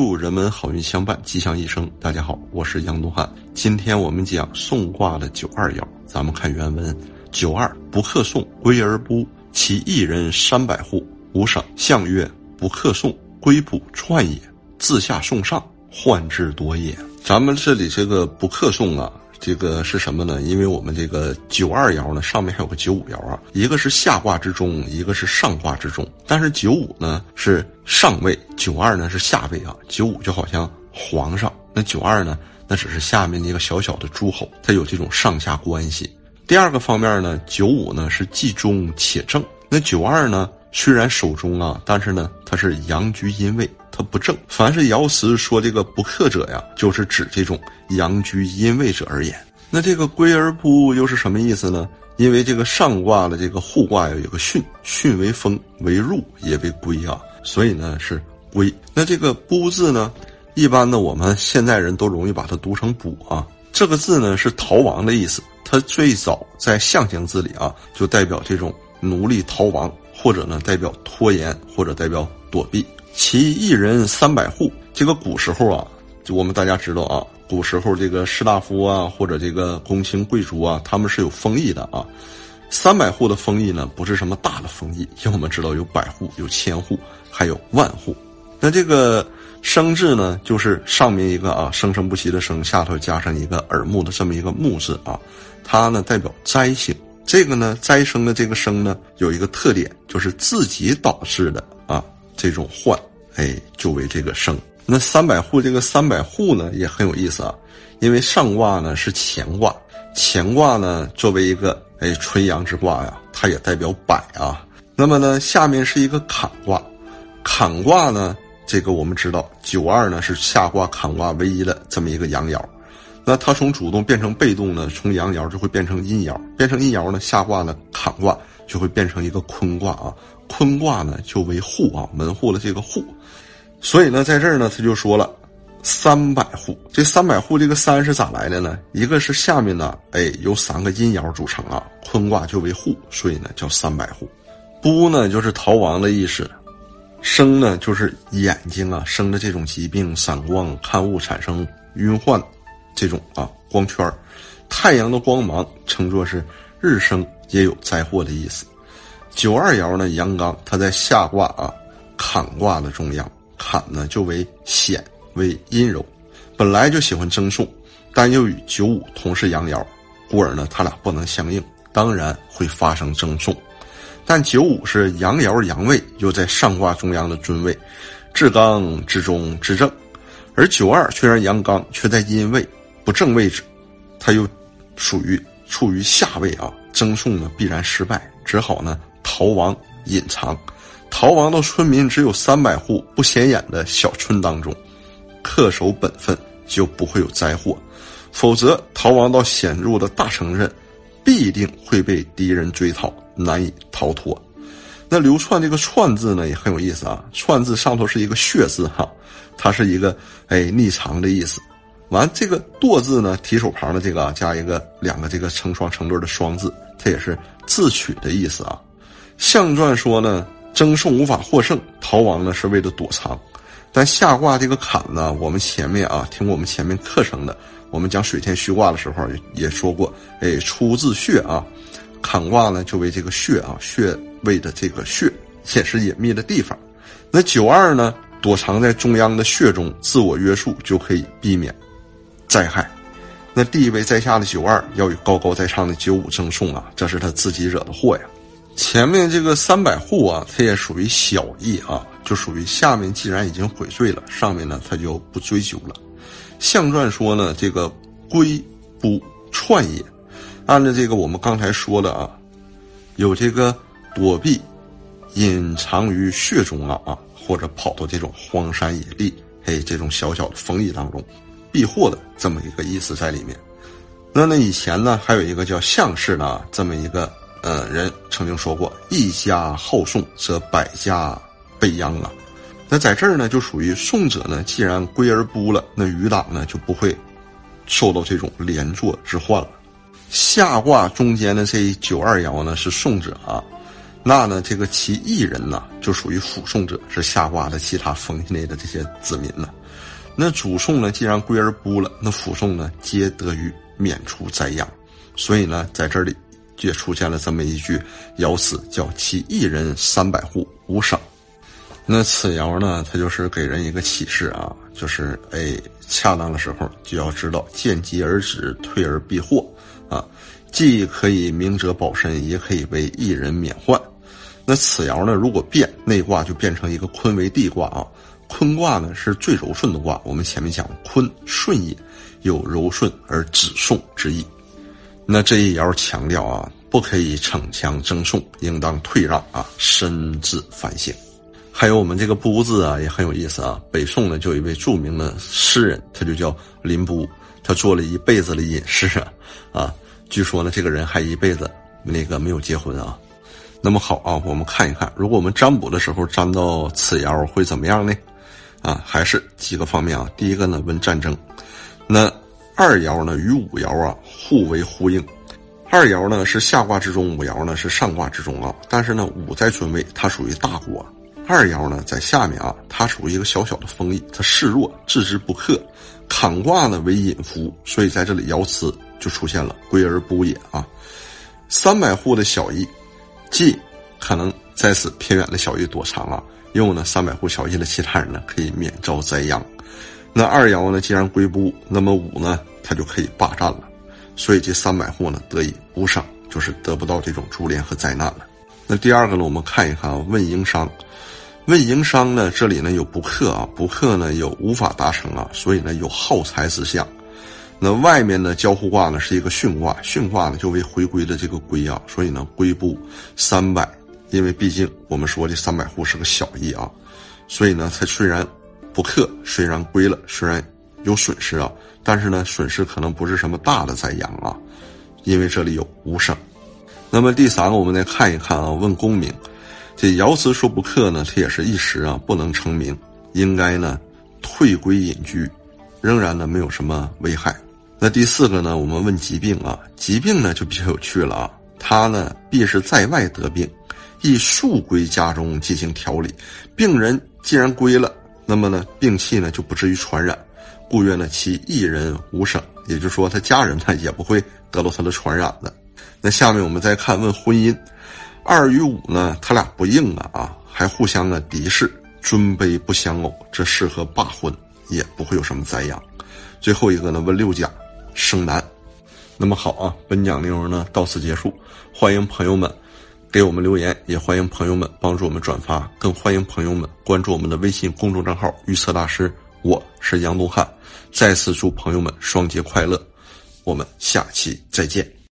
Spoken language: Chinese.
祝人们好运相伴，吉祥一生。大家好，我是杨东汉。今天我们讲宋卦的九二爻，咱们看原文：九二不克宋，归而不，其一人三百户。无省相曰：不克宋，归卜串也。自下送上，患之多也。咱们这里这个不克宋啊。这个是什么呢？因为我们这个九二爻呢，上面还有个九五爻啊，一个是下卦之中，一个是上卦之中。但是九五呢是上位，九二呢是下位啊。九五就好像皇上，那九二呢，那只是下面的一个小小的诸侯，它有这种上下关系。第二个方面呢，九五呢是既中且正，那九二呢虽然守中啊，但是呢它是阳居阴位。它不正，凡是爻辞说这个不克者呀，就是指这种阳居阴位者而言。那这个归而不又是什么意思呢？因为这个上卦的这个互卦呀有个巽，巽为风，为入也为归啊，所以呢是归。那这个不字呢，一般呢我们现代人都容易把它读成补啊。这个字呢是逃亡的意思，它最早在象形字里啊就代表这种奴隶逃亡，或者呢代表拖延，或者代表躲避。其一人三百户，这个古时候啊，就我们大家知道啊，古时候这个士大夫啊，或者这个公卿贵族啊，他们是有封邑的啊。三百户的封邑呢，不是什么大的封邑，因为我们知道有百户、有千户，还有万户。那这个生字呢，就是上面一个啊，生生不息的生，下头加上一个耳目的这么一个目字啊，它呢代表灾星。这个呢，灾生的这个生呢，有一个特点，就是自己导致的啊，这种患。哎，就为这个生。那三百户这个三百户呢也很有意思啊，因为上卦呢是乾卦，乾卦呢作为一个哎纯阳之卦呀，它也代表百啊。那么呢下面是一个坎卦，坎卦呢这个我们知道九二呢是下卦坎卦唯一的这么一个阳爻，那它从主动变成被动呢，从阳爻就会变成阴爻，变成阴爻呢下卦呢坎卦就会变成一个坤卦啊。坤卦呢就为户啊，门户的这个户，所以呢，在这儿呢，他就说了三百户。这三百户这个三是咋来的呢？一个是下面呢，哎，由三个阴爻组成啊，坤卦就为户，所以呢叫三百户。不呢就是逃亡的意思，生呢就是眼睛啊生的这种疾病，散光看物产生晕幻，这种啊光圈太阳的光芒称作是日生，也有灾祸的意思。九二爻呢，阳刚，它在下卦啊，坎卦的中央，坎呢就为险，为阴柔，本来就喜欢争送，但又与九五同是阳爻，故而呢，它俩不能相应，当然会发生争送。但九五是阳爻阳位，又在上卦中央的尊位，至刚至中至正，而九二虽然阳刚，却在阴位不正位置，它又属于处于下位啊，争送呢必然失败，只好呢。逃亡隐藏，逃亡到村民只有三百户不显眼的小村当中，恪守本分就不会有灾祸；否则逃亡到显著的大城镇，必定会被敌人追讨，难以逃脱。那流窜这个“窜”字呢也很有意思啊，“窜”字上头是一个“血”字哈，它是一个哎匿藏的意思。完这个“堕”字呢，提手旁的这个啊加一个两个这个成双成对的“双”字，它也是自取的意思啊。象传说呢，争讼无法获胜，逃亡呢是为了躲藏。但下卦这个坎呢，我们前面啊，听我们前面课程的，我们讲水天虚卦的时候也说过，哎，出自穴啊，坎卦呢就为这个穴啊，穴位的这个穴，也是隐秘的地方。那九二呢，躲藏在中央的穴中，自我约束就可以避免灾害。那地位在下的九二要与高高在上的九五争讼啊，这是他自己惹的祸呀。前面这个三百户啊，它也属于小义啊，就属于下面既然已经毁碎了，上面呢它就不追究了。象传说呢，这个龟不串也，按照这个我们刚才说的啊，有这个躲避、隐藏于穴中了啊，或者跑到这种荒山野地，嘿，这种小小的封邑当中避祸的这么一个意思在里面。那那以前呢，还有一个叫项氏的这么一个。呃，人曾经说过：“一家好送，则百家被殃啊。”那在这儿呢，就属于送者呢，既然归而不了，那余党呢就不会受到这种连坐之患了。下卦中间的这九二爻呢是送者啊，那呢，这个其一人呢，就属于辅送者，是下卦的其他封系内的这些子民了。那主送呢，既然归而不了，那辅送呢，皆得于免除灾殃。所以呢，在这里也出现了这么一句爻辞，叫其一人三百户无伤。那此爻呢，它就是给人一个启示啊，就是哎，恰当的时候就要知道见机而止，退而避祸啊，既可以明哲保身，也可以为一人免患。那此爻呢，如果变内卦就变成一个坤为地卦啊，坤卦呢是最柔顺的卦，我们前面讲坤顺也，有柔顺而止送之意。那这一爻强调啊，不可以逞强争讼，应当退让啊，深自反省。还有我们这个“不”字啊，也很有意思啊。北宋呢，就有一位著名的诗人，他就叫林逋，他做了一辈子的隐士啊。啊，据说呢，这个人还一辈子那个没有结婚啊。那么好啊，我们看一看，如果我们占卜的时候占到此爻会怎么样呢？啊，还是几个方面啊。第一个呢，问战争。那二爻呢与五爻啊互为呼应。二爻呢是下卦之中，五爻呢是上卦之中啊。但是呢，五在尊位，它属于大国。二爻呢在下面啊，它属于一个小小的封邑，它示弱，置之不克。坎卦呢为隐伏，所以在这里爻辞就出现了“归而不也”啊。三百户的小邑，既可能在此偏远的小邑躲藏啊，又呢三百户小邑的其他人呢可以免遭灾殃。那二爻呢既然归不，那么五呢它就可以霸占了，所以这三百户呢得以无伤，就是得不到这种株连和灾难了。那第二个呢，我们看一看啊，问营商。问营商呢，这里呢有不克啊，不克呢有无法达成啊，所以呢有耗财之象。那外面的交互卦呢是一个巽卦，巽卦呢就为回归的这个归啊，所以呢归不三百，因为毕竟我们说这三百户是个小邑啊，所以呢它虽然不克，虽然归了，虽然有损失啊，但是呢损失可能不是什么大的灾殃啊，因为这里有无声。那么第三个，我们再看一看啊，问功名。这爻辞说不克呢，它也是一时啊，不能成名，应该呢退归隐居，仍然呢没有什么危害。那第四个呢，我们问疾病啊，疾病呢就比较有趣了啊，他呢必是在外得病，亦速归家中进行调理。病人既然归了，那么呢病气呢就不至于传染，故曰呢其一人无生，也就是说他家人呢也不会得到他的传染的。那下面我们再看问婚姻。二与五呢，他俩不应啊啊，还互相的敌视，尊卑不相偶，这适合罢婚，也不会有什么灾殃。最后一个呢，问六甲生男。那么好啊，本讲内容呢到此结束，欢迎朋友们给我们留言，也欢迎朋友们帮助我们转发，更欢迎朋友们关注我们的微信公众账号“预测大师”，我是杨东汉，再次祝朋友们双节快乐，我们下期再见。